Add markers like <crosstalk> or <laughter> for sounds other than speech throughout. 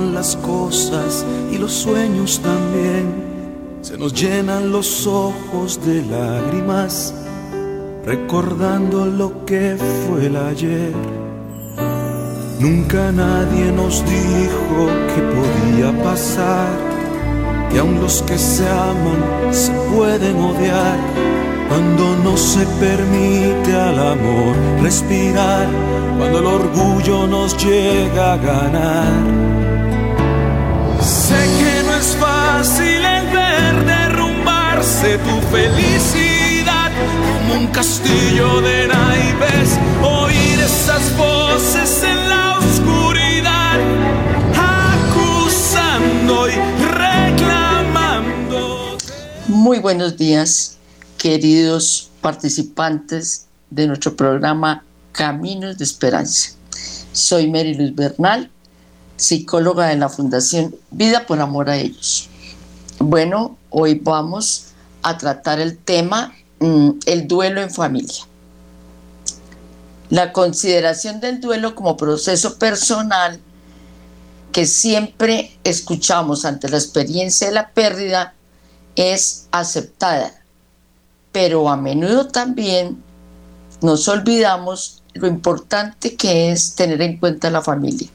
las cosas y los sueños también. Se nos llenan los ojos de lágrimas, recordando lo que fue el ayer. Nunca nadie nos dijo que podía pasar, que aun los que se aman se pueden odiar cuando no se permite al amor respirar, cuando el orgullo nos llega a ganar. Sé que no es fácil el ver derrumbarse tu felicidad como un castillo de naipes, oír esas voces en la oscuridad, acusando y reclamando. Muy buenos días queridos participantes de nuestro programa Caminos de Esperanza. Soy Mary Luz Bernal, psicóloga de la Fundación Vida por Amor a Ellos. Bueno, hoy vamos a tratar el tema mm, el duelo en familia. La consideración del duelo como proceso personal que siempre escuchamos ante la experiencia de la pérdida es aceptada pero a menudo también nos olvidamos lo importante que es tener en cuenta la familia,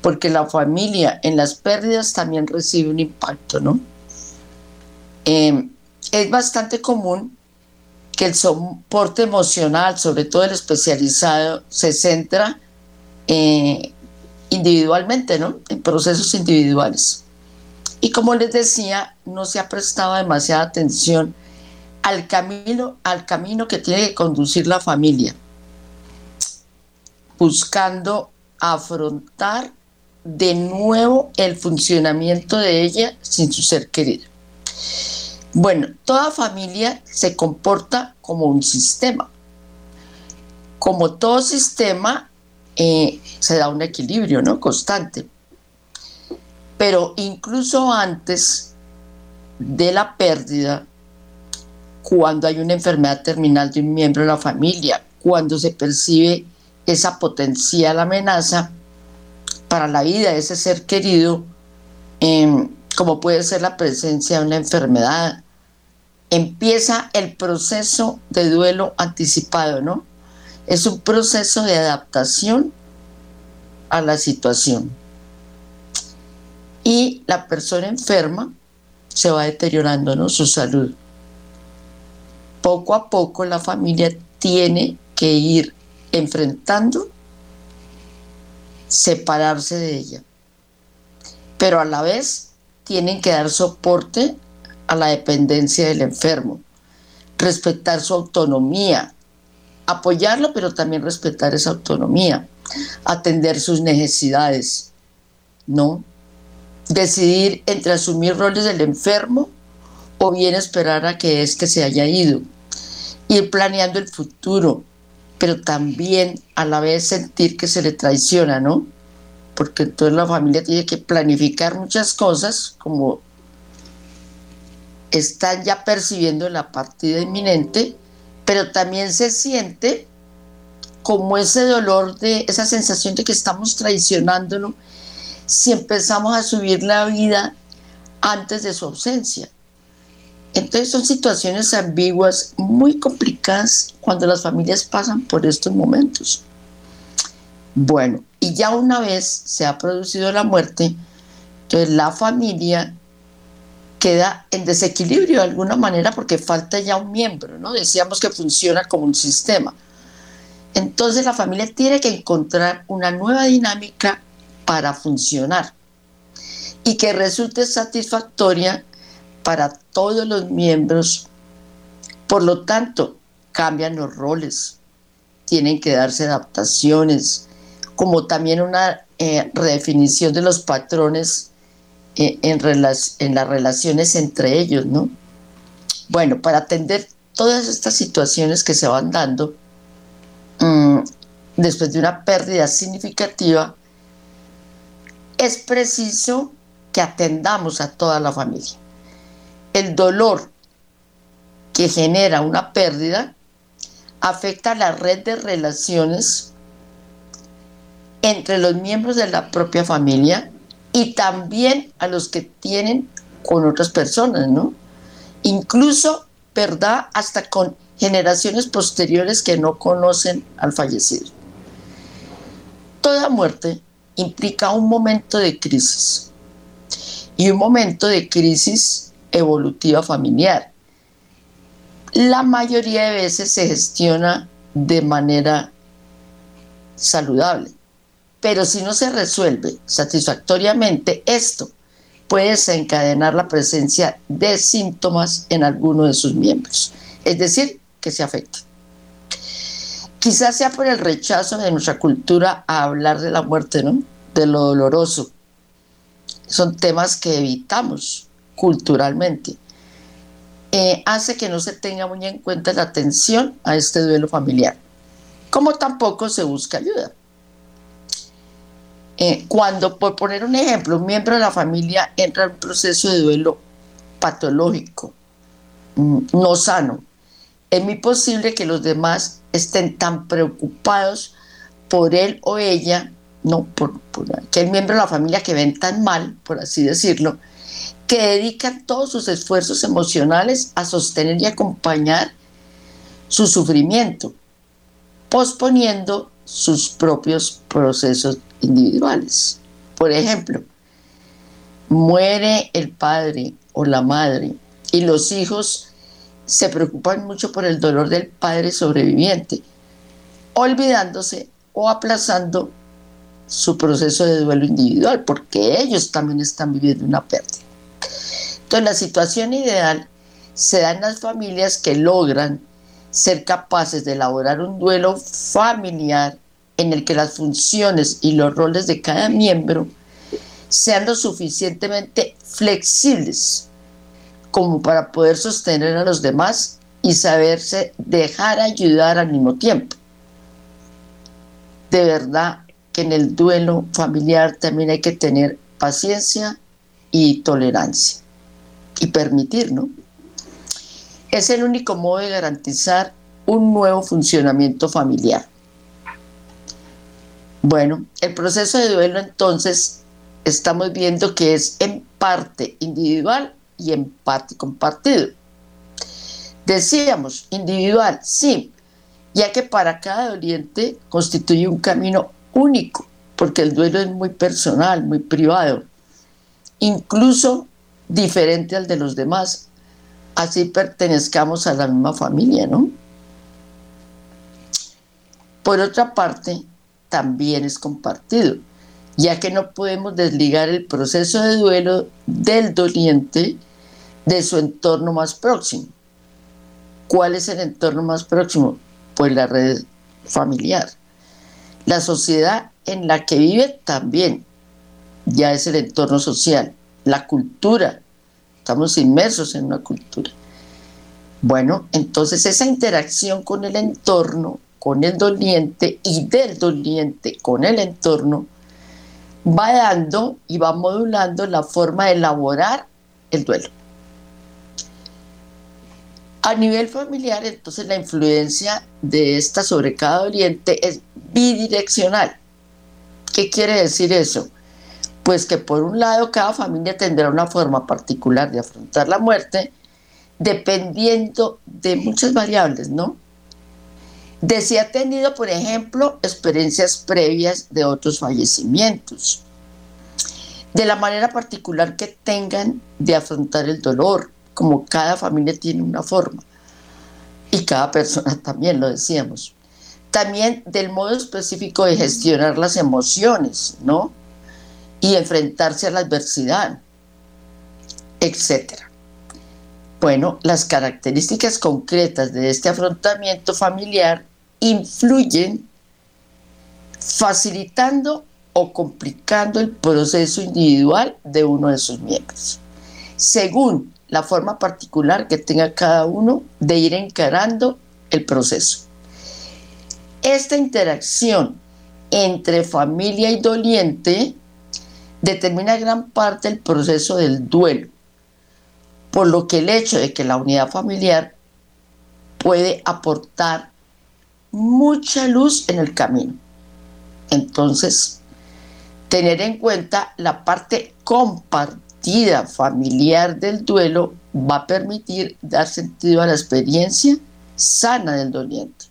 porque la familia en las pérdidas también recibe un impacto, ¿no? Em, es bastante común que el soporte emocional, sobre todo el especializado, se centra eh, individualmente, ¿no? En procesos individuales. Y como les decía, no se ha prestado demasiada atención al camino, al camino que tiene que conducir la familia, buscando afrontar de nuevo el funcionamiento de ella sin su ser querido. Bueno, toda familia se comporta como un sistema. Como todo sistema, eh, se da un equilibrio ¿no? constante. Pero incluso antes de la pérdida, cuando hay una enfermedad terminal de un miembro de la familia, cuando se percibe esa potencial amenaza para la vida de ese ser querido, em, como puede ser la presencia de una enfermedad, empieza el proceso de duelo anticipado, ¿no? Es un proceso de adaptación a la situación. Y la persona enferma se va deteriorando, ¿no? Su salud poco a poco la familia tiene que ir enfrentando, separarse de ella. Pero a la vez tienen que dar soporte a la dependencia del enfermo, respetar su autonomía, apoyarlo, pero también respetar esa autonomía, atender sus necesidades, ¿no? Decidir entre asumir roles del enfermo o bien esperar a que que se haya ido. Ir planeando el futuro, pero también a la vez sentir que se le traiciona, ¿no? Porque entonces la familia tiene que planificar muchas cosas, como están ya percibiendo la partida inminente, pero también se siente como ese dolor de esa sensación de que estamos traicionándolo si empezamos a subir la vida antes de su ausencia. Entonces son situaciones ambiguas, muy complicadas cuando las familias pasan por estos momentos. Bueno, y ya una vez se ha producido la muerte, entonces la familia queda en desequilibrio de alguna manera porque falta ya un miembro, ¿no? Decíamos que funciona como un sistema. Entonces la familia tiene que encontrar una nueva dinámica para funcionar y que resulte satisfactoria para todos los miembros. Por lo tanto, cambian los roles, tienen que darse adaptaciones, como también una eh, redefinición de los patrones eh, en, las relaciones entre ellos, ¿no? Bueno, para atender todas estas situaciones que se van dando, mm, después de una pérdida significativa, es preciso que atendamos a toda la familia el dolor que genera una pérdida afecta la red de relaciones entre los miembros de la propia familia y también a los que tienen con otras personas, ¿no? Incluso, ¿verdad? Hasta con generaciones posteriores que no conocen al fallecido. Toda muerte implica un momento de crisis y un momento de crisis evolutiva familiar. La mayoría de veces se gestiona de manera saludable, pero si no se resuelve satisfactoriamente esto, puede desencadenar la presencia de síntomas en alguno de sus miembros, es decir, que se afecta. Quizás sea por el rechazo de nuestra cultura a hablar de la muerte, ¿no? De lo doloroso. Son temas que evitamos culturalmente. Eh, hace que no se tenga muy en cuenta la atención a este duelo familiar, como tampoco se busca ayuda. Eh, cuando, por poner un ejemplo, un miembro de la familia entra en un proceso de duelo patológico, mm, no sano, es muy posible que los demás estén tan preocupados por él o ella, no por, que el miembro de la familia que ven tan mal, por así decirlo, que dedican todos sus esfuerzos emocionales a sostener y acompañar su sufrimiento, posponiendo sus propios procesos individuales. Por ejemplo, muere el padre o la madre y los hijos se preocupan mucho por el dolor del padre sobreviviente, olvidándose o aplazando su proceso de duelo individual, porque ellos también están viviendo una pérdida. Entonces, la situación ideal se da en las familias que logran ser capaces de elaborar un duelo familiar en el que las funciones y los roles de cada miembro sean lo suficientemente flexibles como para poder sostener a los demás y saberse dejar ayudar al mismo tiempo. De verdad que en el duelo familiar también hay que tener paciencia y tolerancia y permitir, ¿no? Es el único modo de garantizar un nuevo funcionamiento familiar. Bueno, el proceso de duelo entonces estamos viendo que es en parte individual y empate compartido. Decíamos, individual, sí, ya que para cada doliente constituye un camino único, porque el duelo es muy personal, muy privado, incluso diferente al de los demás, así pertenezcamos a la misma familia, ¿no? Por otra parte, también es compartido, ya que no podemos desligar el proceso de duelo del doliente de su entorno más próximo. ¿Cuál es el entorno más próximo? Pues la red familiar. La sociedad en la que vive también ya es el entorno social, la cultura. Estamos inmersos en una cultura. Bueno, entonces esa interacción con el entorno, con el doliente y del doliente con el entorno, va dando y va modulando la forma de elaborar el duelo. A nivel familiar, entonces la influencia de esta sobre cada oriente es bidireccional. ¿Qué quiere decir eso? Pues que por un lado cada familia tendrá una forma particular de afrontar la muerte dependiendo de muchas variables, ¿no? De si ha tenido, por ejemplo, experiencias previas de otros fallecimientos, de la manera particular que tengan de afrontar el dolor, como cada familia tiene una forma y cada persona <laughs> también, lo decíamos. También del modo específico de gestionar las emociones, ¿no? Y enfrentarse a la adversidad, etcétera. Bueno, las características concretas de este afrontamiento familiar influyen facilitando o complicando el proceso individual de uno de sus miembros, según la forma particular que tenga cada uno de ir encarando el proceso. Esta interacción entre familia y doliente determina gran parte del proceso del duelo, por lo que el hecho de que la unidad familiar puede aportar mucha luz en el camino. Entonces, tener en cuenta la parte compartida familiar del duelo va a permitir dar sentido a la experiencia sana del doliente.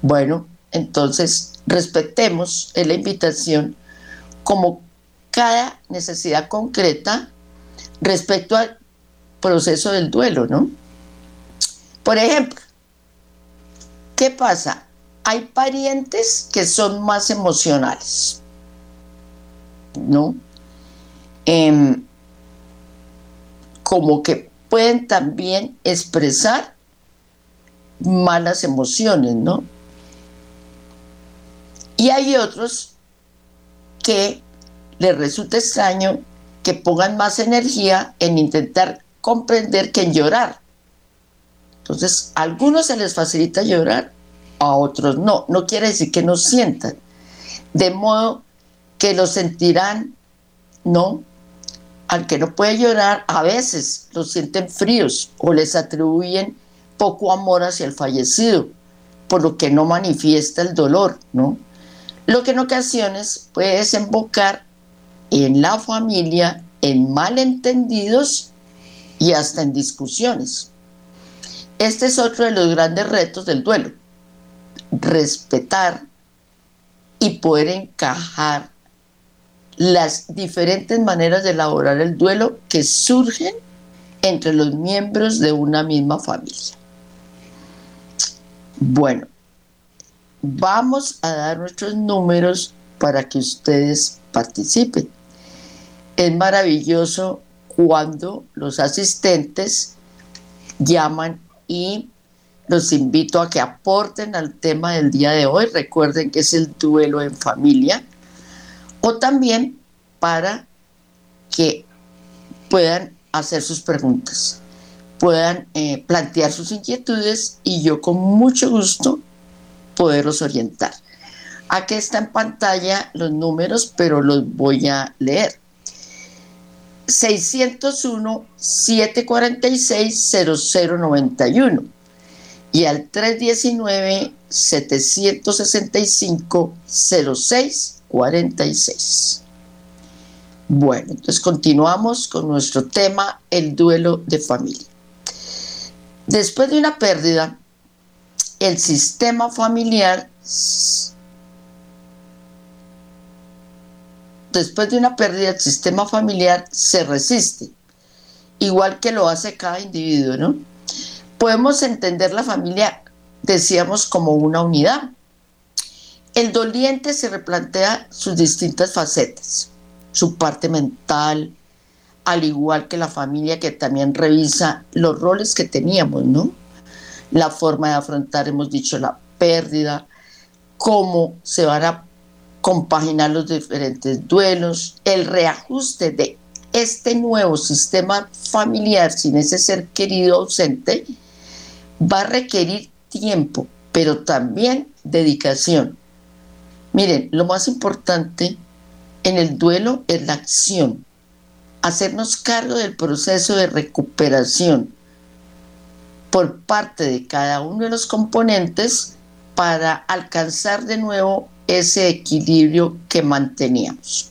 Bueno, entonces respetemos la invitación como cada necesidad concreta respecto al proceso del duelo, ¿no? Por ejemplo, ¿qué pasa? Hay parientes que son más emocionales, ¿no? Em, como que pueden también expresar malas emociones, ¿no? Y hay otros que les resulta extraño que pongan más energía en intentar comprender que en llorar. Entonces, a algunos se les facilita llorar, a otros no. No quiere decir que no sientan. De modo que lo sentirán, ¿no? Al que no puede llorar, a veces lo sienten fríos o les atribuyen poco amor hacia el fallecido, por lo que no manifiesta el dolor, ¿no? Lo que en ocasiones puede desembocar en la familia en malentendidos y hasta en discusiones. Este es otro de los grandes retos del duelo, respetar y poder encajar las diferentes maneras de elaborar el duelo que surgen entre los miembros de una misma familia. Bueno, vamos a dar nuestros números para que ustedes participen es maravilloso cuando los asistentes llaman y los invito a que aporten al tema del día de hoy. Recuerden que es el duelo en familia. O también para que puedan hacer sus preguntas, puedan eh, plantear sus inquietudes y yo con mucho gusto poderlos orientar. Aquí está en pantalla los números, pero los voy a leer. 601-746-0091 y al 319-765-0646. Bueno, entonces continuamos con nuestro tema, el duelo de familia. Después de una pérdida, el sistema familiar después de una pérdida del sistema familiar se resiste, igual que lo hace cada individuo, ¿no? Podemos entender la familia, decíamos, como una unidad. El doliente se replantea sus distintas facetas, su parte mental, al igual que la familia que también revisa los roles que teníamos, ¿no? La forma de afrontar, hemos dicho, la pérdida, cómo se van a compaginar los diferentes duelos, el reajuste de este nuevo sistema familiar sin ese ser querido ausente va a requerir tiempo, pero también dedicación. Miren, lo más importante en el duelo es la acción, hacernos cargo del proceso de recuperación por parte de cada uno de los componentes para alcanzar de nuevo ese equilibrio que manteníamos.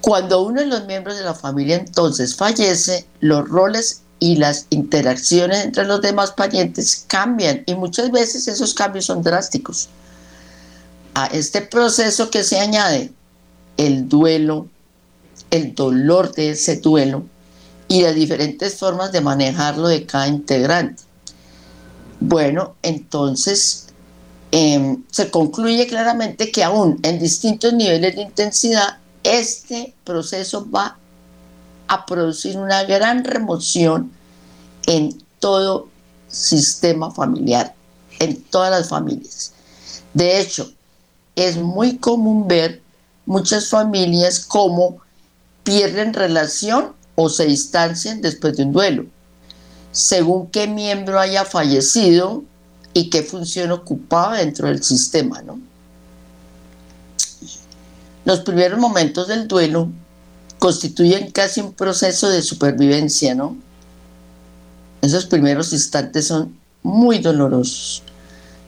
Cuando uno de los miembros de la familia entonces fallece, los roles y las interacciones entre los demás parientes cambian y muchas veces esos cambios son drásticos. A este proceso que se añade el duelo, el dolor de ese duelo y las diferentes formas de manejarlo de cada integrante. Bueno, entonces Em, se concluye claramente que aún en distintos niveles de intensidad, este proceso va a producir una gran remoción en todo sistema familiar, en todas las familias. De hecho, es muy común ver muchas familias como pierden relación o se distancian después de un duelo. Según qué miembro haya fallecido, y qué función ocupaba dentro del sistema, ¿no? Los primeros momentos del duelo constituyen casi un proceso de supervivencia, ¿no? Esos primeros instantes son muy dolorosos,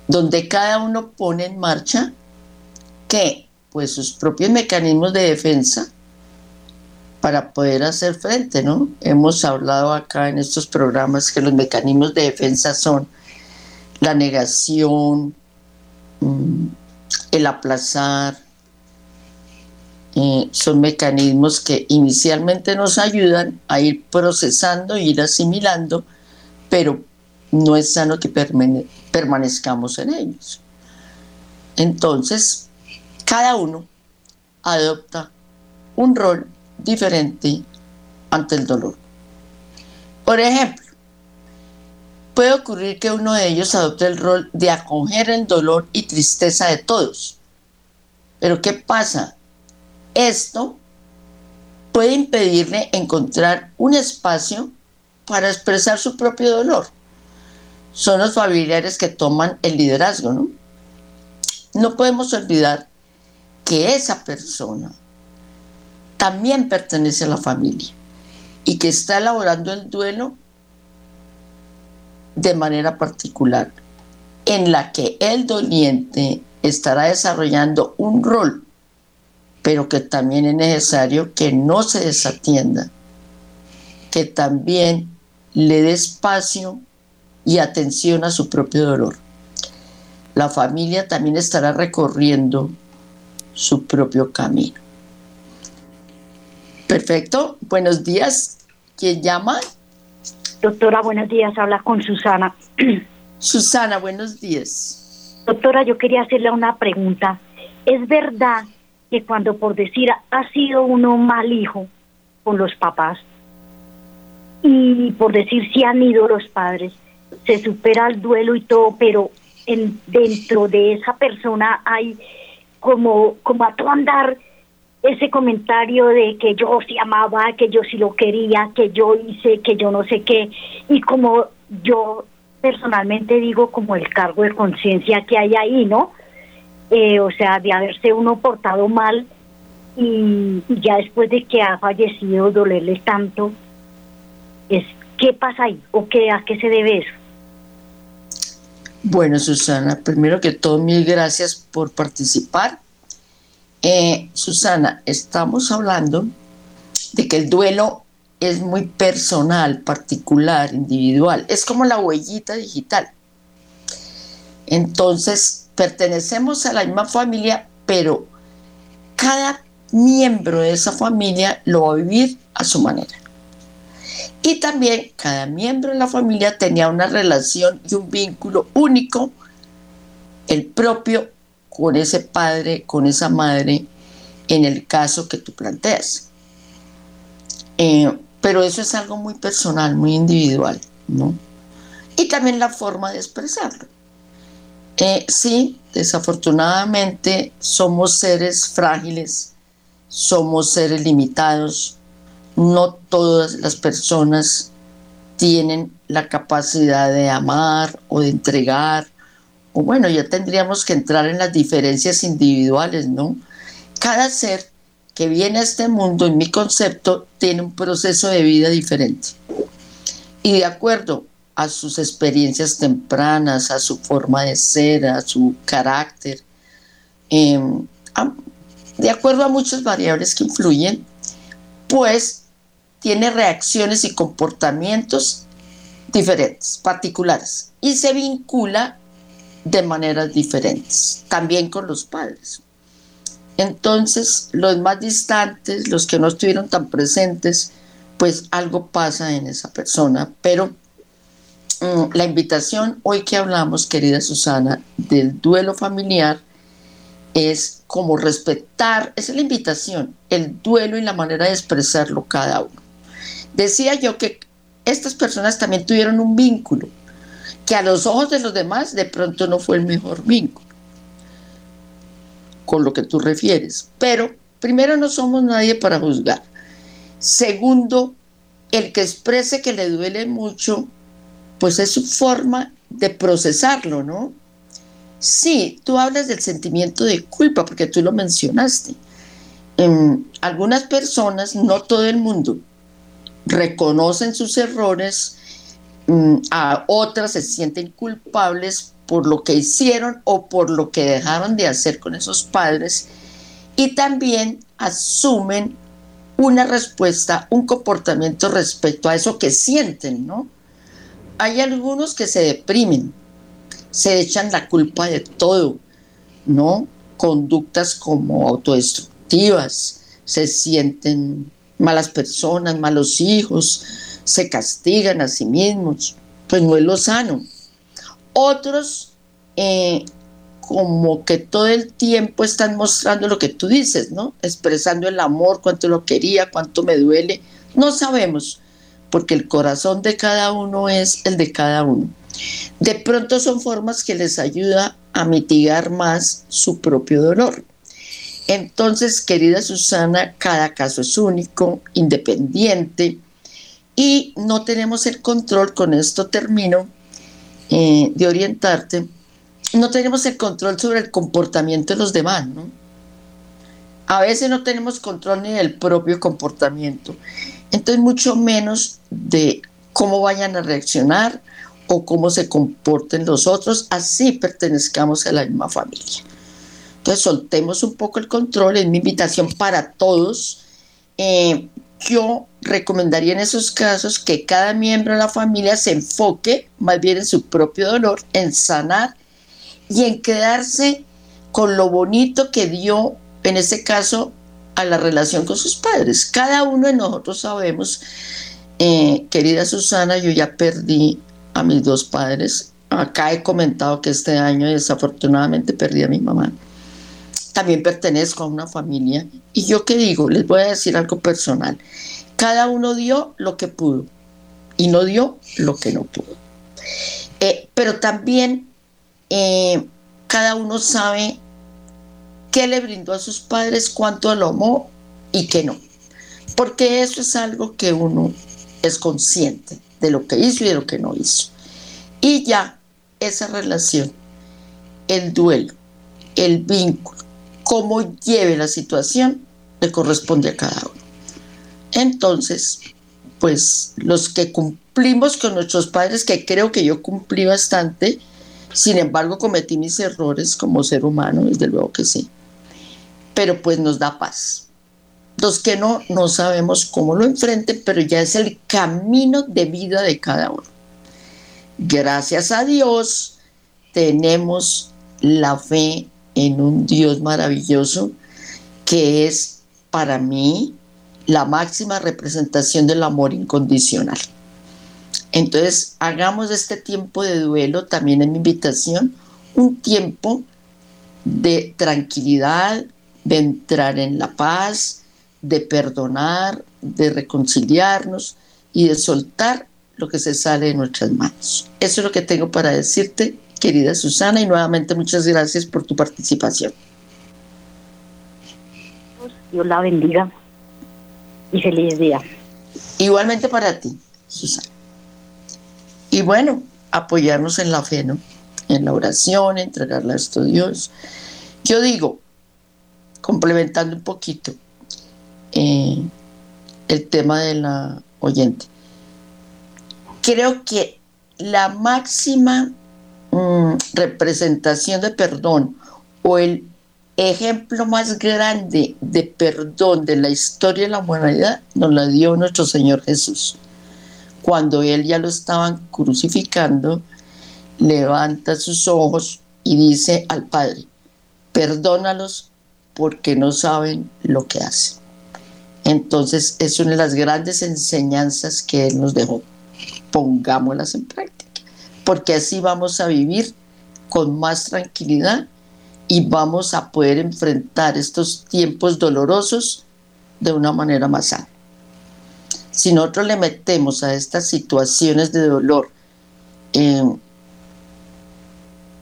donde cada uno pone en marcha ¿Qué? Pues sus propios mecanismos de defensa para poder hacer frente, ¿no? Hemos hablado acá en estos programas que los mecanismos de defensa son la negación, mm, el aplazar, son mecanismos que inicialmente nos ayudan a ir procesando, ir asimilando, pero no es sano que permanezcamos en ellos. Entonces, cada uno adopta un rol diferente ante el dolor. Por ejemplo, puede ocurrir que uno de ellos adopte el rol de acoger el dolor y tristeza de todos. Pero ¿qué pasa? Esto puede impedirle encontrar un espacio para expresar su propio dolor. Son los familiares que toman el liderazgo, ¿no? No podemos olvidar que esa persona también pertenece a la familia y que está elaborando el duelo de manera particular, en la que el doliente estará desarrollando un rol, pero que también es necesario que no se desatienda, que también le dé espacio y atención a su propio dolor. La familia también estará recorriendo su propio camino. Perfecto. Buenos días. ¿Quién llama? Doctora, buenos días. Habla con Susana. <clears throat> Susana, buenos días. Doctora, yo quería hacerle una pregunta. ¿Es verdad que cuando por decir ha sido uno mal hijo con los papás y por decir si han ido los padres, se supera el duelo y todo, pero en, dentro de esa persona hay como, como a todo andar ese comentario de que yo sí amaba, que yo sí lo quería, que yo hice, que yo no sé qué, y como yo personalmente digo como el cargo de conciencia que hay ahí, ¿no? Eh, o sea, de haberse uno portado mal y, ya después de que ha fallecido dolerle tanto, es ¿qué pasa ahí? ¿O qué, a qué se debe eso? Bueno, Susana, primero que todo, mil gracias por participar eh, Susana, estamos hablando de que el duelo es muy personal, particular, individual. Es como la huellita digital. Entonces, pertenecemos a la misma familia, pero cada miembro de esa familia lo va a vivir a su manera. Y también cada miembro de la familia tenía una relación y un vínculo único, el propio con ese padre, con esa madre, en el caso que tú planteas. Eh, pero eso es algo muy personal, muy individual, ¿no? Y también la forma de expresarlo. Eh, sí, desafortunadamente somos seres frágiles, somos seres limitados, no todas las personas tienen la capacidad de amar o de entregar bueno, ya tendríamos que entrar en las diferencias individuales, ¿no? Cada ser que viene a este mundo, en mi concepto, tiene un proceso de vida diferente. Y de acuerdo a sus experiencias tempranas, a su forma de ser, a su carácter, em, de acuerdo a muchas variables que influyen, pues tiene reacciones y comportamientos diferentes, particulares, y se vincula de maneras diferentes, también con los padres. Entonces, los más distantes, los que no estuvieron tan presentes, pues algo pasa en esa persona. Pero mm, la invitación hoy que hablamos, querida Susana, del duelo familiar, es como respetar, es la invitación, el duelo y la manera de expresarlo cada uno. Decía yo que estas personas también tuvieron un vínculo, que a los ojos de los demás de pronto no fue el mejor vínculo con lo que tú refieres. Pero primero no somos nadie para juzgar. Segundo, el que exprese que le duele mucho, pues es su forma de procesarlo, ¿no? Sí, tú hablas del sentimiento de culpa, porque tú lo mencionaste. En algunas personas, no todo el mundo, reconocen sus errores, a otras se sienten culpables por lo que hicieron o por lo que dejaron de hacer con esos padres y también asumen una respuesta, un comportamiento respecto a eso que sienten, ¿no? Hay algunos que se deprimen, se echan la culpa de todo, ¿no? Conductas como autodestructivas, se sienten malas personas, malos hijos, se castigan a sí mismos, pues no es lo sano. Otros eh, como que todo el tiempo están mostrando lo que tú dices, ¿no? Expresando el amor, cuánto lo quería, cuánto me duele. No sabemos, porque el corazón de cada uno es el de cada uno. De pronto son formas que les ayuda a mitigar más su propio dolor. Entonces, querida Susana, cada caso es único, independiente, y no tenemos el control, con esto termino, eh, de orientarte, no tenemos el control sobre el comportamiento de los demás, ¿no? A veces no tenemos control ni del propio comportamiento, entonces mucho menos de cómo vayan a reaccionar o cómo se comporten los otros, así pertenezcamos a la misma familia. Entonces soltemos un poco el control, es mi invitación para todos. Eh, yo recomendaría en esos casos que cada miembro de la familia se enfoque más bien en su propio dolor, en sanar y en quedarse con lo bonito que dio, en este caso, a la relación con sus padres. Cada uno de nosotros sabemos, eh, querida Susana, yo ya perdí a mis dos padres. Acá he comentado que este año desafortunadamente perdí a mi mamá. También pertenezco a una familia. Y yo qué digo, les voy a decir algo personal. Cada uno dio lo que pudo y no dio lo que no pudo. Eh, pero también eh, cada uno sabe qué le brindó a sus padres, cuánto lo amó y qué no. Porque eso es algo que uno es consciente de lo que hizo y de lo que no hizo. Y ya esa relación, el duelo, el vínculo, cómo lleve la situación, le corresponde a cada uno. Entonces, pues los que cumplimos con nuestros padres, que creo que yo cumplí bastante, sin embargo, cometí mis errores como ser humano, desde luego que sí. Pero pues nos da paz. Los que no, no sabemos cómo lo enfrenten, pero ya es el camino de vida de cada uno. Gracias a Dios tenemos la fe en un Dios maravilloso que es para mí la máxima representación del amor incondicional. Entonces, hagamos este tiempo de duelo, también en mi invitación, un tiempo de tranquilidad, de entrar en la paz, de perdonar, de reconciliarnos y de soltar lo que se sale de nuestras manos. Eso es lo que tengo para decirte, querida Susana, y nuevamente muchas gracias por tu participación. Dios la bendiga y feliz día. Igualmente para ti, Susana. Y bueno, apoyarnos en la fe, ¿no? En la oración, entregarla a Dios. Yo digo, complementando un poquito eh, el tema de la oyente, creo que la máxima mm, representación de perdón o el ejemplo más grande de perdón de la historia de la humanidad nos la dio nuestro Señor Jesús cuando él ya lo estaban crucificando, levanta sus ojos y dice al Padre, perdónalos porque no saben lo que hacen. Entonces es una de las grandes enseñanzas que Él nos dejó. Pongámoslas en práctica, porque así vamos a vivir con más tranquilidad y vamos a poder enfrentar estos tiempos dolorosos de una manera más sana si nosotros le metemos a estas situaciones de dolor eh,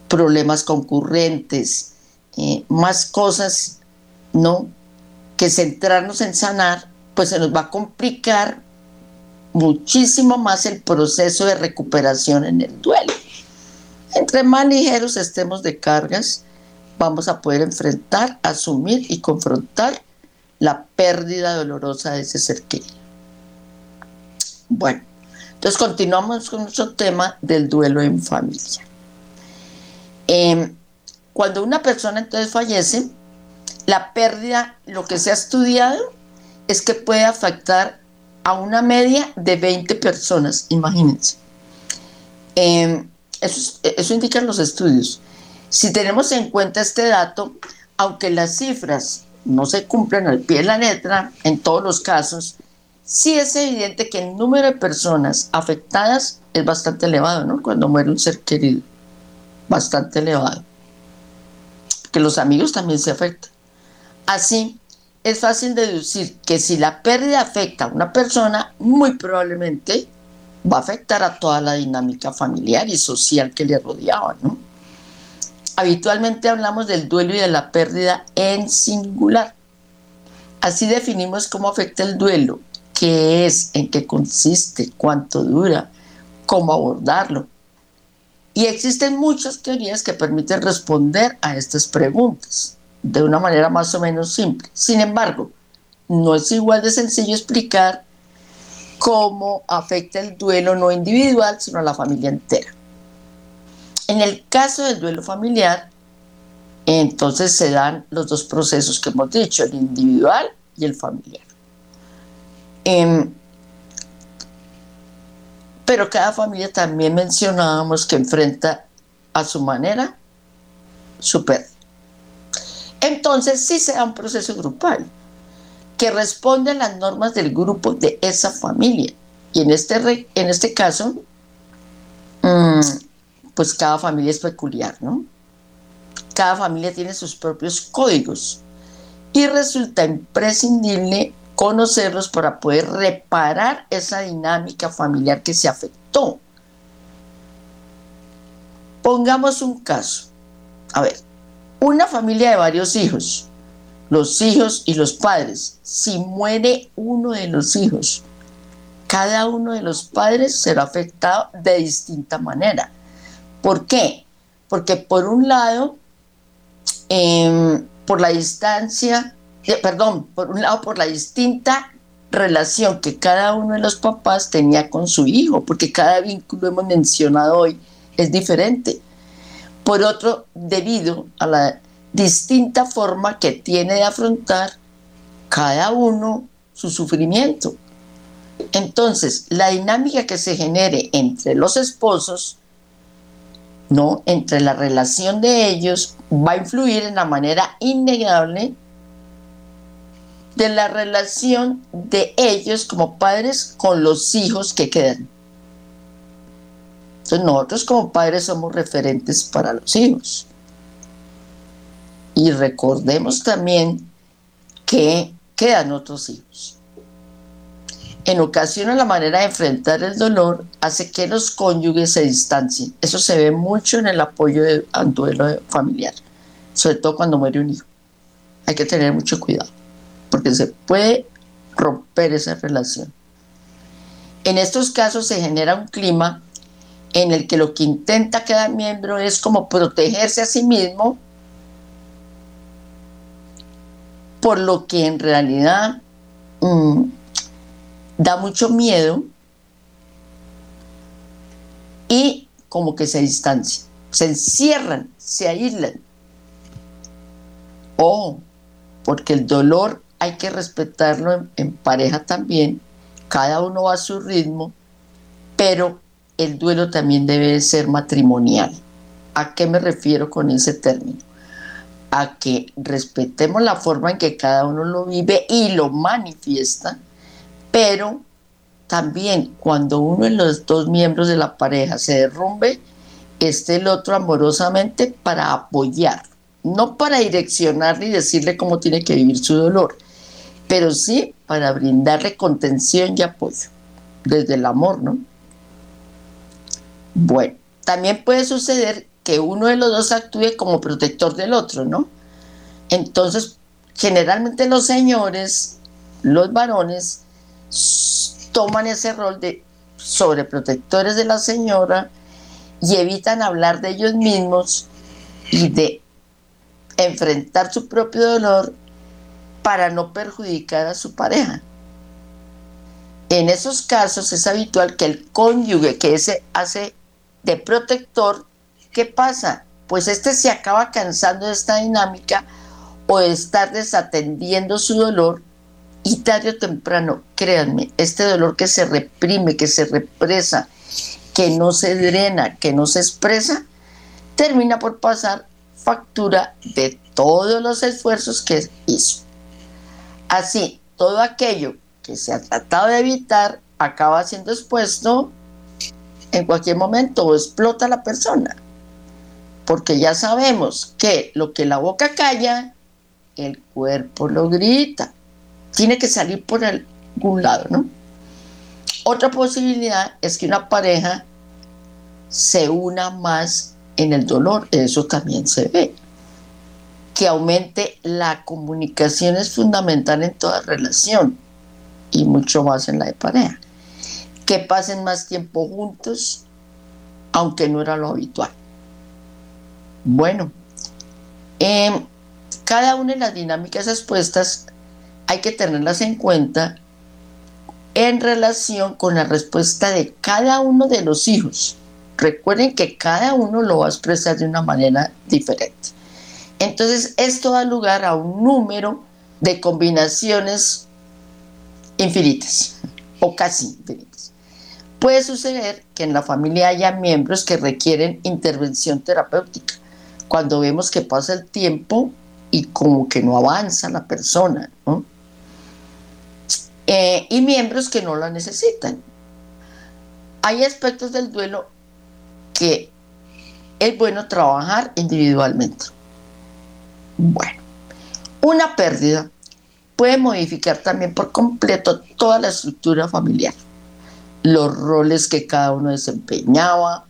problemas concurrentes, eh, más cosas, ¿no? Que centrarnos en sanar, pues se nos va a complicar muchísimo más el proceso de recuperación en el duelo. Entre más ligeros estemos de cargas, vamos a poder enfrentar, asumir y confrontar la pérdida dolorosa de ese ser querido. Bueno, entonces continuamos con nuestro tema del duelo en familia. Em, cuando una persona entonces fallece, la pérdida, lo que se ha estudiado, es que puede afectar a una media de 20 personas, imagínense. Em, eso, eso indican los estudios. Si tenemos en cuenta este dato, aunque las cifras no se cumplen al pie de la letra en todos los casos, sí es evidente que el número de personas afectadas es bastante elevado, ¿no? Cuando muere un ser querido, bastante elevado. Que los amigos también se afectan. Así, es fácil deducir que si la pérdida afecta a una persona, muy probablemente va a afectar a toda la dinámica familiar y social que le rodeaba. Habitualmente hablamos del duelo y de la pérdida en singular. Así definimos cómo afecta el duelo, qué es, en qué consiste, cuánto dura, cómo abordarlo. Y existen muchas teorías que permiten responder a estas preguntas de una manera más o menos simple. Sin embargo, no es igual de sencillo explicar cómo afecta el duelo no individual, sino a la familia entera. En el caso del duelo familiar, entonces se dan los dos procesos que hemos dicho, el individual y el familiar. Em, pero cada familia también mencionábamos que enfrenta a su manera su pérdida. Entonces sí se da un proceso grupal que responde a las normas del grupo de esa familia. Y en este, en este caso, mm, pues cada familia es peculiar, ¿no? Cada familia tiene sus propios códigos y resulta imprescindible conocerlos para poder reparar esa dinámica familiar que se afectó. Pongamos un caso. A ver, una familia de varios hijos, los hijos y los padres. Si muere uno de los hijos, cada uno de los padres será afectado de distinta manera. ¿Por qué? Porque por un lado, em, por la distancia perdón, por un lado por la distinta relación que cada uno de los papás tenía con su hijo, porque cada vínculo hemos mencionado hoy es diferente. Por otro, debido a la distinta forma que tiene de afrontar cada uno su sufrimiento. Entonces, la dinámica que se genere entre los esposos, ¿no? Entre la relación de ellos, va a influir en la manera innegable de la relación de ellos como padres con los hijos que quedan. Entonces nosotros como padres somos referentes para los hijos. Y recordemos también que quedan otros hijos. En ocasiones la manera de enfrentar el dolor hace que los cónyuges se distancien. Eso se ve mucho en el apoyo de, al duelo familiar, sobre todo cuando muere un hijo. Hay que tener mucho cuidado porque se puede romper esa relación. En estos casos se genera un clima en el que lo que intenta cada miembro es como protegerse a sí mismo, por lo que en realidad mm, da mucho miedo y como que se distancian, se encierran, se aíslan. O porque el dolor hay que respetarlo en, pareja también, cada uno va a su ritmo, pero el duelo también debe ser matrimonial. ¿A qué me refiero con ese término? A que respetemos la forma en que cada uno lo vive y lo manifiesta, pero también cuando uno de los dos miembros de la pareja se derrumbe, esté el otro amorosamente para apoyar, no para direccionarle y decirle cómo tiene que vivir su dolor, pero sí para brindarle contención y apoyo, desde el amor, ¿no? Bueno, también puede suceder que uno de los dos actúe como protector del otro, ¿no? Entonces, generalmente los señores, los varones, toman ese rol de sobreprotectores de la señora y evitan hablar de ellos mismos y de enfrentar su propio dolor para no perjudicar a su pareja. En esos casos es habitual que el cónyuge que ese hace de protector, ¿qué pasa? pues este se acaba cansando de esta dinámica o de estar desatendiendo su dolor y tarde o temprano, créanme, este dolor que se reprime, que se represa, que no se drena, que no se expresa, termina por pasar factura de todos los esfuerzos que hizo. Así, todo aquello que se ha tratado de evitar acaba siendo expuesto en cualquier momento explota la persona. Porque ya sabemos que lo que la boca calla, el cuerpo lo grita. Tiene que salir por algún lado, ¿no? Otra posibilidad es que una pareja se una más en el dolor, eso también se ve. Que aumente la comunicación es fundamental en toda relación y mucho más en la de pareja que pasen más tiempo juntos, aunque no era lo habitual. Bueno, em, cada una de las dinámicas expuestas hay que tenerlas en cuenta en relación con la respuesta de cada uno de los hijos. Recuerden que cada uno lo va a expresar de una manera diferente. Entonces, esto da lugar a un número de combinaciones infinitas o casi infinitas. Puede suceder que en la familia haya miembros que requieren intervención terapéutica. Cuando vemos que pasa el tiempo y como que no avanza la persona, eh, y miembros que no la necesitan. Hay aspectos del duelo que es bueno trabajar individualmente. Bueno, una pérdida puede modificar también por completo toda la estructura familiar los roles que cada uno desempeñaba,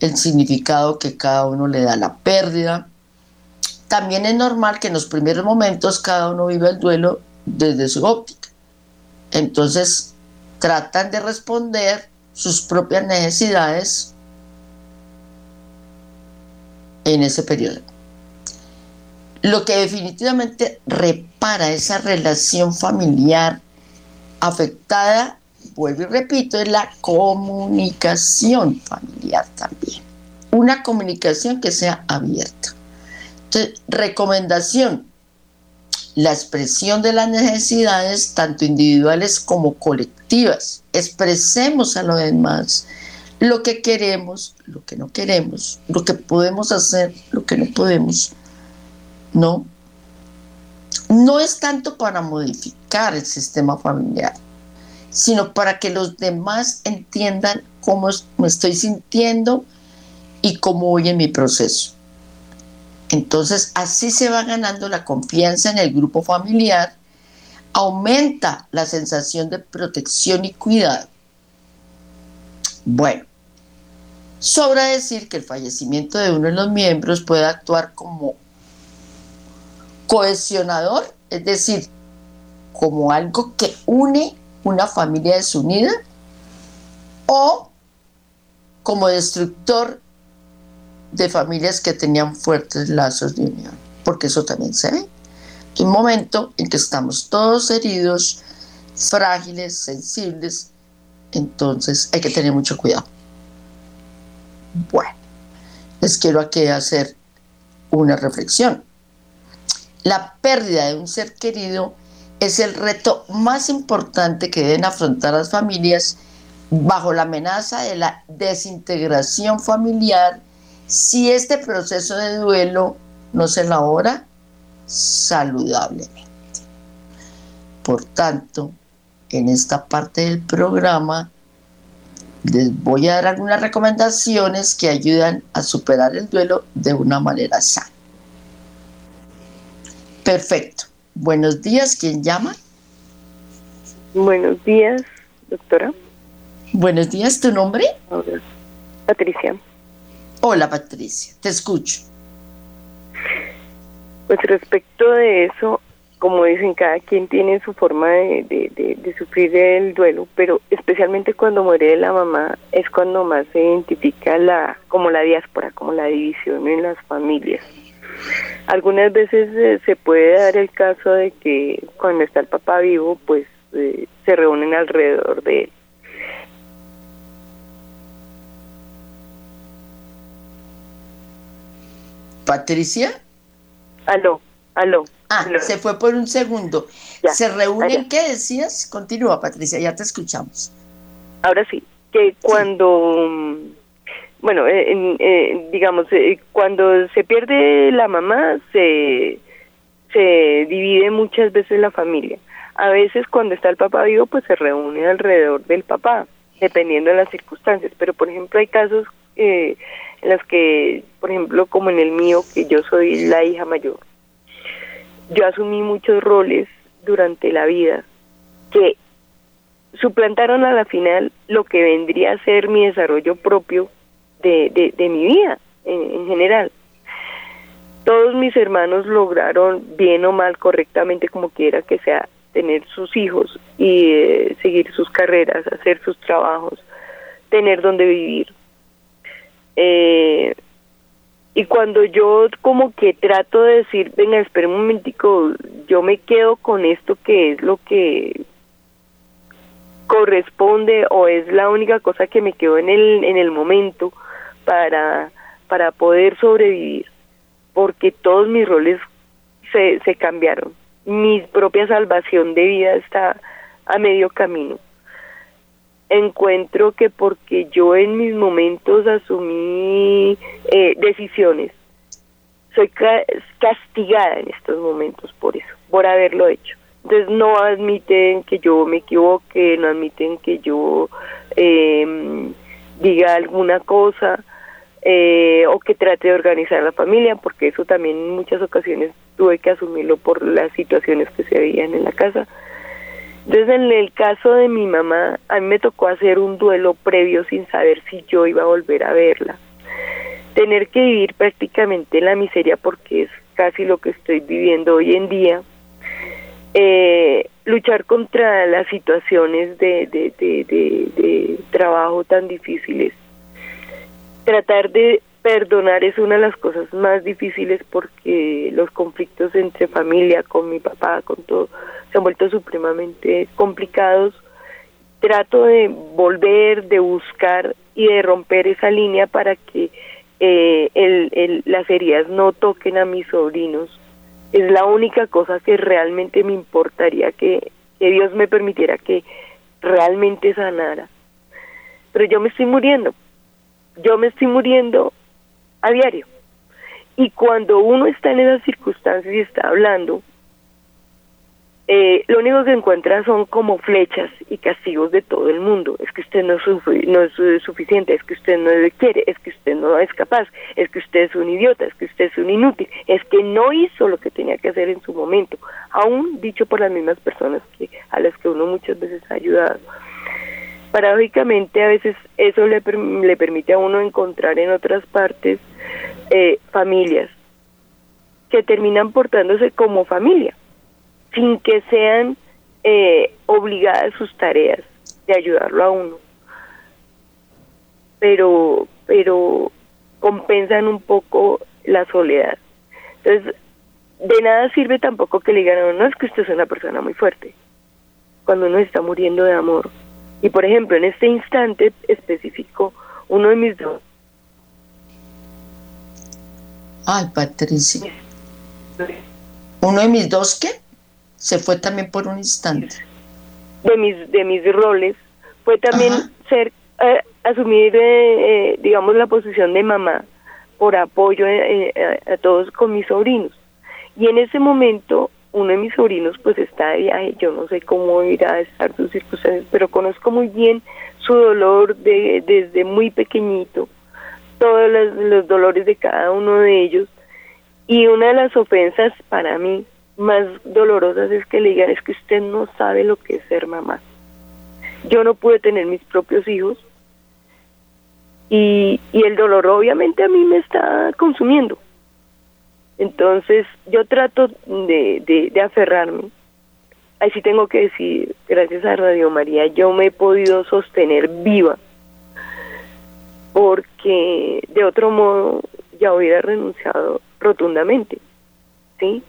el significado que cada uno le da a la pérdida. También es normal que en los primeros momentos cada uno viva el duelo desde su óptica. Entonces, tratan de responder sus propias necesidades en ese periodo. Lo que definitivamente repara esa relación familiar afectada vuelvo y repito, es la comunicación familiar también. Una comunicación que sea abierta. Entonces, recomendación, la expresión de las necesidades, tanto individuales como colectivas. Expresemos a los demás lo que queremos, lo que no queremos, lo que podemos hacer, lo que no podemos. No. No es tanto para modificar el sistema familiar, sino para que los demás entiendan cómo me estoy sintiendo y cómo voy en mi proceso. Entonces, así se va ganando la confianza en el grupo familiar, aumenta la sensación de protección y cuidado. Bueno, sobra decir que el fallecimiento de uno de los miembros puede actuar como cohesionador, es decir, como algo que une una familia desunida o como destructor de familias que tenían fuertes lazos de unión, porque eso también se ve. Un momento en que estamos todos heridos, frágiles, sensibles, entonces hay que tener mucho cuidado. Bueno, les quiero aquí hacer una reflexión. La pérdida de un ser querido es el reto más importante que deben afrontar las familias bajo la amenaza de la desintegración familiar si este proceso de duelo no se elabora saludablemente. Por tanto, en esta parte del programa les voy a dar algunas recomendaciones que ayudan a superar el duelo de una manera sana. Perfecto. Buenos días, ¿quién llama? Buenos días, doctora. Buenos días, ¿tu nombre? Patricia. Hola, Patricia, te escucho. Pues respecto de eso, como dicen, cada quien tiene su forma de, de, sufrir el duelo, pero especialmente cuando muere la mamá es cuando más se identifica la como la diáspora, como la división en las familias. Algunas veces eh, se puede dar el caso de que cuando está el papá vivo, pues eh, se reúnen alrededor de él. Patricia. Aló, aló. Ah, aló. se fue por un segundo. Ya, ¿Se reúnen? allá. ¿Qué decías? Continúa, Patricia, ya te escuchamos. Ahora sí, que cuando, bueno, eh, eh, digamos, eh, cuando se pierde la mamá, se, se divide muchas veces la familia. A veces cuando está el papá vivo, pues se reúne alrededor del papá, dependiendo de las circunstancias. Pero, por ejemplo, hay casos eh, en los que, por ejemplo, como en el mío, que yo soy la hija mayor, yo asumí muchos roles durante la vida que suplantaron a la final lo que vendría a ser mi desarrollo propio de, de, de mi vida en, en general. Todos mis hermanos lograron, bien o mal, correctamente, como quiera que sea, tener sus hijos y eh, seguir sus carreras, hacer sus trabajos, tener donde vivir. Eh, y cuando yo como que trato de decir, venga, espera un momentico, yo me quedo con esto que es lo que corresponde o es la única cosa que me quedó en el en el momento para para poder sobrevivir porque todos mis roles se, se cambiaron. Mi propia salvación de vida está a medio camino. Encuentro que porque yo en mis momentos asumí eh, decisiones soy ca- castigada en estos momentos por eso por haberlo hecho. Entonces no admiten que yo me equivoque, no admiten que yo eh, diga alguna cosa eh, o que trate de organizar la familia, porque eso también en muchas ocasiones tuve que asumirlo por las situaciones que se veían en la casa. Entonces en el caso de mi mamá, a mí me tocó hacer un duelo previo sin saber si yo iba a volver a verla. Tener que vivir prácticamente en la miseria porque es casi lo que estoy viviendo hoy en día eh, luchar contra las situaciones de, de, de, de trabajo tan difíciles. Tratar de perdonar es una de las cosas más difíciles porque los conflictos entre familia, con mi papá, con todo, se han vuelto supremamente complicados. Trato de volver, de buscar y de romper esa línea para que eh, el, el, las heridas no toquen a mis sobrinos es la única cosa que realmente me importaría que, que Dios me permitiera que realmente sanara. Pero yo me estoy muriendo, yo me estoy muriendo a diario. Y cuando uno está en esas circunstancias y está hablando, eh, lo único que encuentra son como flechas y castigos de todo el mundo. Es que usted no sufi- no es suficiente, es que usted no quiere, es que usted no es capaz, es que usted es un idiota, es que usted es un inútil, es que no hizo lo que tenía que hacer en su momento, aún dicho por las mismas personas que a las que uno muchas veces ha ayudado. Paradójicamente a veces eso le, le permite a uno encontrar en otras partes eh, familias que terminan portándose como familia sin que sean eh, obligadas sus tareas de ayudarlo a uno. Pero, pero compensan un poco la soledad. Entonces, de nada sirve tampoco que le digan, a uno, no es que usted es una persona muy fuerte, cuando uno está muriendo de amor. Y por ejemplo, en este instante específico, uno de mis dos Ay, Patricia. Uno de mis dos, ¿qué? Se fue también por un instante. de mis de mis roles fue también Ajá. ser eh, asumir eh, eh, digamos la posición de mamá por apoyo eh, eh, a, a todos con mis sobrinos y en ese momento uno de mis sobrinos pues está de viaje yo no sé cómo irá a estar sus circunstancias pero conozco muy bien su dolor de, desde muy pequeñito todos los, los dolores de cada uno de ellos y una de las ofensas para mí más dolorosas es que le digan es que usted no sabe lo que es ser mamá. Yo no pude tener mis propios hijos y, y el dolor obviamente a mí me está consumiendo. Entonces yo trato de, de, aferrarme. Ahí sí tengo que decir, gracias a Radio María, yo me he podido sostener viva porque de otro modo ya hubiera renunciado rotundamente, ¿sí?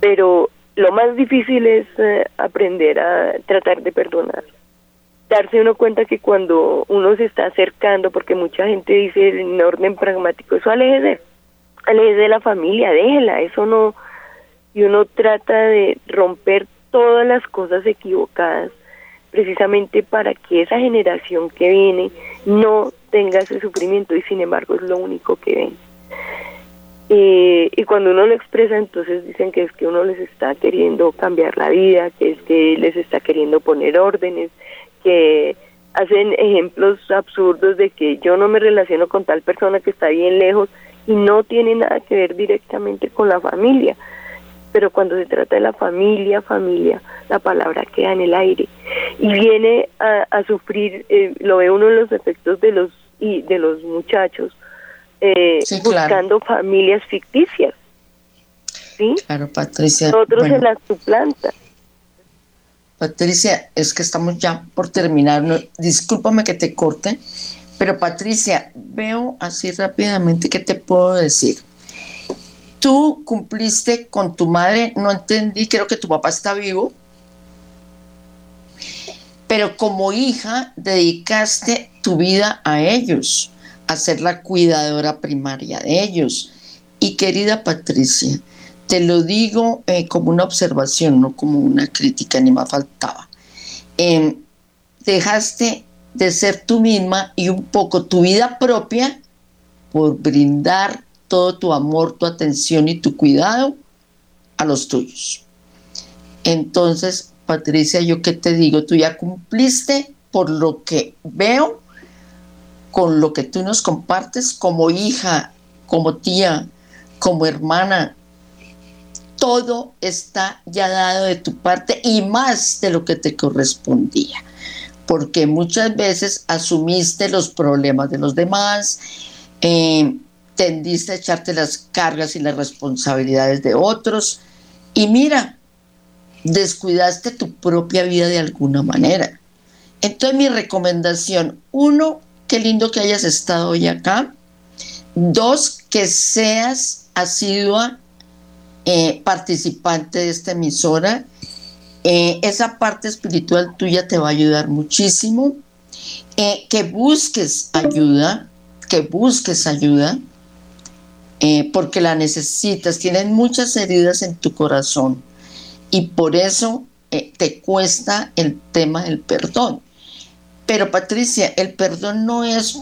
Pero lo más difícil es eh, aprender a tratar de perdonar. Darse uno cuenta que cuando uno se está acercando, porque mucha gente dice en orden pragmático, eso aléjese, es de la familia, déjela, eso no, y uno trata de romper todas las cosas equivocadas precisamente para que esa generación que viene no tenga ese sufrimiento y sin embargo es lo único que ven. y cuando uno lo expresa, entonces dicen que es que uno les está queriendo cambiar la vida, que es que les está queriendo poner órdenes, que hacen ejemplos absurdos de que yo no me relaciono con tal persona que está bien lejos y no tiene nada que ver directamente con la familia. Pero cuando se trata de la familia, familia, la palabra queda en el aire y viene a, sufrir, eh, lo ve uno en los efectos de los y de los muchachos eh, buscando familias ficticias. ¿Sí? Claro, Patricia. Otros se las suplantan. Patricia, es que estamos ya por terminar. discúlpame que te corte, pero Patricia, veo así rápidamente qué te puedo decir. Tú cumpliste con tu madre, no entendí, creo que tu papá está vivo, pero como hija dedicaste tu vida a ellos, a ser la cuidadora primaria de ellos. Y querida Patricia, te lo digo eh, como una observación, no como una crítica, ni más faltaba. Em, dejaste de ser tú misma y un poco tu vida propia por brindar todo tu amor, tu atención y tu cuidado a los tuyos. Entonces, Patricia, yo qué te digo, tú ya cumpliste por lo que veo, con lo que tú nos compartes como hija, como tía, como hermana. Todo está ya dado de tu parte y más de lo que te correspondía, porque muchas veces asumiste los problemas de los demás, eh, tendiste a echarte las cargas y las responsabilidades de otros y mira, descuidaste tu propia vida de alguna manera. Entonces mi recomendación, uno, qué lindo que hayas estado hoy acá. Dos, que seas asidua eh, participante de esta emisora. Eh, esa parte espiritual tuya te va a ayudar muchísimo. Eh, que busques ayuda, que busques ayuda, porque la necesitas. Tienes muchas heridas en tu corazón y por eso eh, te cuesta el tema del perdón. Pero Patricia, el perdón no es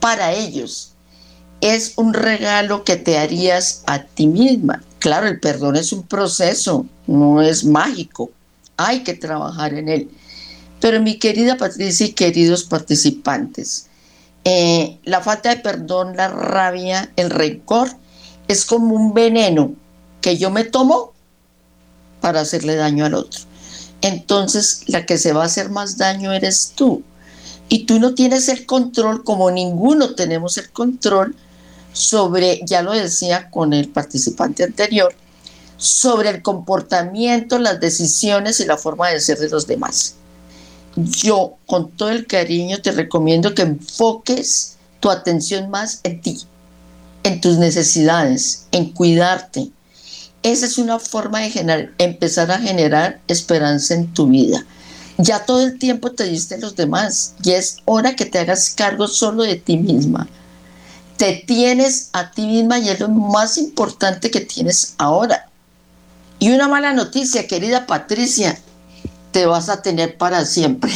para ellos, es un regalo que te harías a ti misma. Claro, el perdón es un proceso, no es mágico, hay que trabajar en él. Pero mi querida Patricia y queridos participantes, eh, la falta de perdón, la rabia, el rencor, es como un veneno que yo me tomo para hacerle daño al otro. Entonces la que se va a hacer más daño eres tú. Y tú no tienes el control, como ninguno tenemos el control sobre, ya lo decía con el participante anterior, sobre el comportamiento, las decisiones y la forma de ser de los demás. Yo, con todo el cariño, te recomiendo que enfoques tu atención más en ti, en tus necesidades, en cuidarte, esa es una forma de generar, empezar a generar esperanza en tu vida. Ya todo el tiempo te diste los demás y es hora que te hagas cargo solo de ti misma. Te tienes a ti misma y es lo más importante que tienes ahora. Y una mala noticia, querida Patricia, te vas a tener para siempre.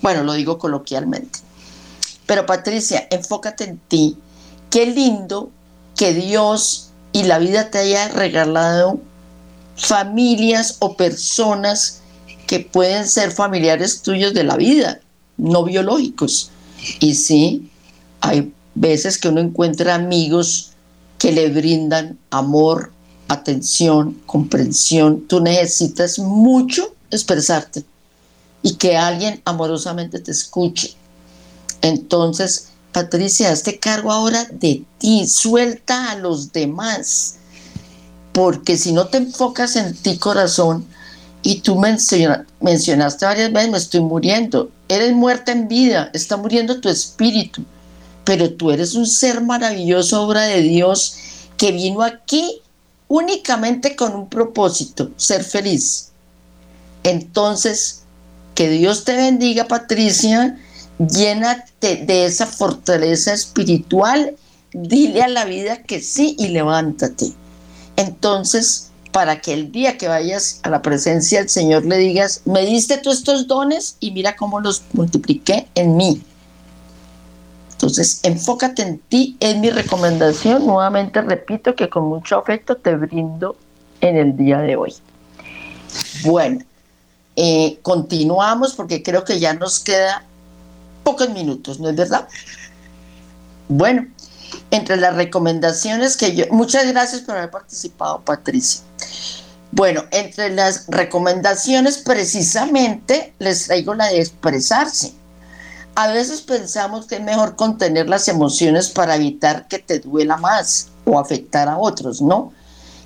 Bueno, lo digo coloquialmente. Pero Patricia, enfócate en ti. Qué lindo que Dios y la vida te haya regalado familias o personas que pueden ser familiares tuyos de la vida, no biológicos. Y sí, hay veces que uno encuentra amigos que le brindan amor, atención, comprensión. Tú necesitas mucho expresarte y que alguien amorosamente te escuche. Entonces, Patricia, hazte cargo ahora de ti, suelta a los demás, porque si no te enfocas en ti, corazón, y tú mencionaste varias veces, me estoy muriendo, eres muerta en vida, está muriendo tu espíritu, pero tú eres un ser maravilloso, obra de Dios, que vino aquí únicamente con un propósito, ser feliz. Entonces, que Dios te bendiga, Patricia, llénate de esa fortaleza espiritual dile a la vida que sí y levántate. Entonces, para que el día que vayas a la presencia del Señor le digas, me diste tú estos dones y mira cómo los multipliqué en mí. Entonces, enfócate en ti, es mi recomendación. Nuevamente repito que con mucho afecto te brindo en el día de hoy. Bueno, eh, continuamos porque creo que ya nos queda pocos minutos, ¿no es verdad? Bueno, entre las recomendaciones que yo... Muchas gracias por haber participado, Patricia. Bueno, entre las recomendaciones precisamente les traigo la de expresarse. A veces pensamos que es mejor contener las emociones para evitar que te duela más o afectar a otros, ¿no?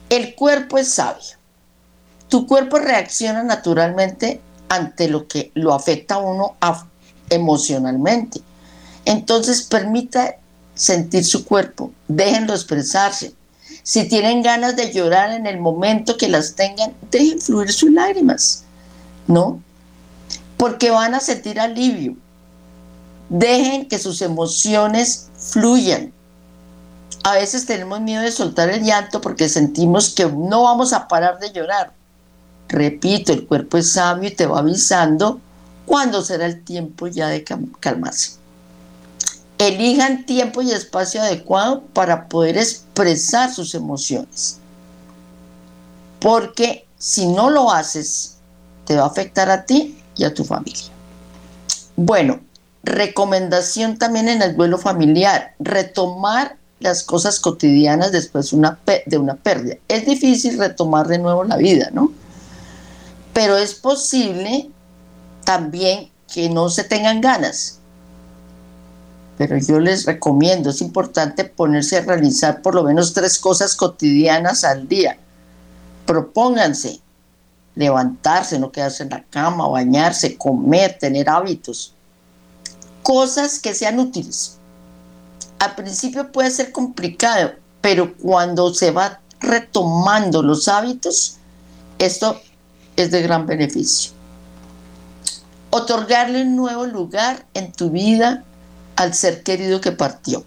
El cuerpo es sabio. Tu cuerpo reacciona naturalmente ante lo que lo afecta a uno emocionalmente. Entonces permita sentir su cuerpo, déjenlo expresarse. Si tienen ganas de llorar en el momento que las tengan, dejen fluir sus lágrimas, ¿no? Porque van a sentir alivio. Dejen que sus emociones fluyan. A veces tenemos miedo de soltar el llanto porque sentimos que no vamos a parar de llorar. Repito, el cuerpo es sabio y te va avisando cuándo será el tiempo ya de calmarse. Elijan tiempo y espacio adecuado para poder expresar sus emociones. Porque si no lo haces, te va a afectar a ti y a tu familia. Bueno, recomendación también en el duelo familiar, retomar las cosas cotidianas después de una pérdida. Es difícil retomar de nuevo la vida, ¿no? Pero es posible también que no se tengan ganas. Pero yo les recomiendo, es importante ponerse a realizar por lo menos tres cosas cotidianas al día. Propónganse levantarse, no quedarse en la cama, bañarse, comer, tener hábitos. Cosas que sean útiles. Al principio puede ser complicado, pero cuando se va retomando los hábitos, esto es de gran beneficio otorgarle un nuevo lugar en tu vida al ser querido que partió.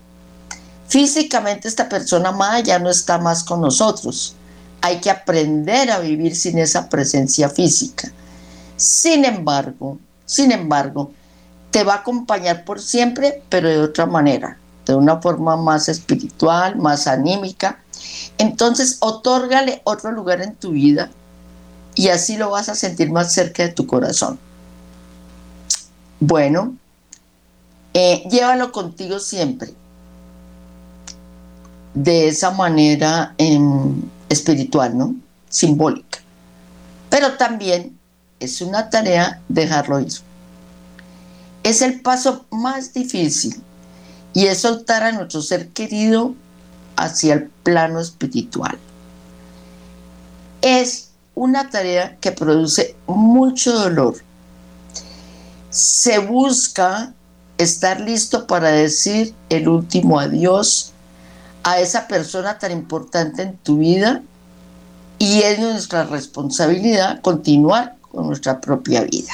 Físicamente esta persona amada ya no está más con nosotros. Hay que aprender a vivir sin esa presencia física. Sin embargo, sin embargo, te va a acompañar por siempre, pero de otra manera, de una forma más espiritual, más anímica. Entonces, otórgale otro lugar en tu vida y así lo vas a sentir más cerca de tu corazón. Bueno, eh, llévalo contigo siempre. De esa manera em, espiritual, ¿no? Simbólica. Pero también es una tarea dejarlo ir. Es el paso más difícil y es soltar a nuestro ser querido hacia el plano espiritual. Es una tarea que produce mucho dolor se busca estar listo para decir el último adiós a esa persona tan importante en tu vida y es nuestra responsabilidad continuar con nuestra propia vida.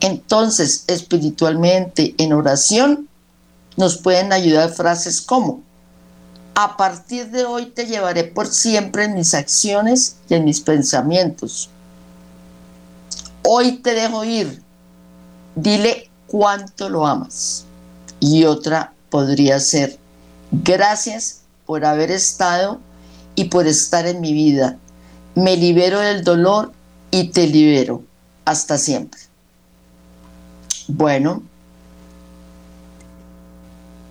Entonces, espiritualmente, en oración, nos pueden ayudar frases como, a partir de hoy te llevaré por siempre en mis acciones y en mis pensamientos. Hoy te dejo ir, dile cuánto lo amas. Y otra podría ser, gracias por haber estado y por estar en mi vida. Me libero del dolor y te libero hasta siempre. Bueno,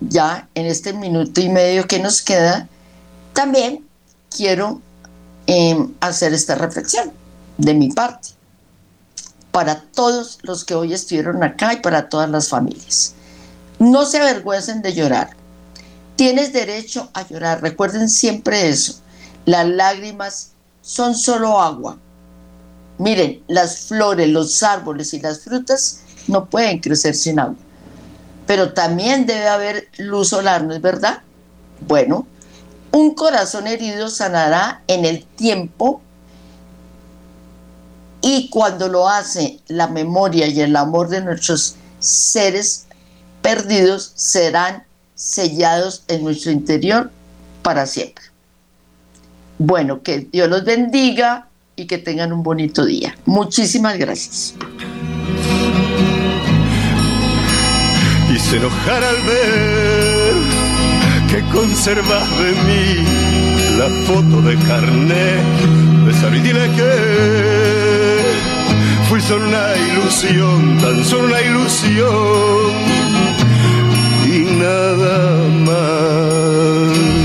ya en este minuto y medio que nos queda, también quiero em, hacer esta reflexión de mi parte para todos los que hoy estuvieron acá y para todas las familias. No se avergüencen de llorar. Tienes derecho a llorar. Recuerden siempre eso. Las lágrimas son solo agua. Miren, las flores, los árboles y las frutas no pueden crecer sin agua. Pero también debe haber luz solar, ¿no es verdad? Bueno, un corazón herido sanará en el tiempo y cuando lo hace, la memoria y el amor de nuestros seres perdidos serán sellados en nuestro interior para siempre. Bueno, que Dios los bendiga y que tengan un bonito día. Muchísimas gracias. hice enojar al ver que conservas de mí la foto de carnet. Besar y que fui solo una ilusión, tan solo una ilusión y nada más.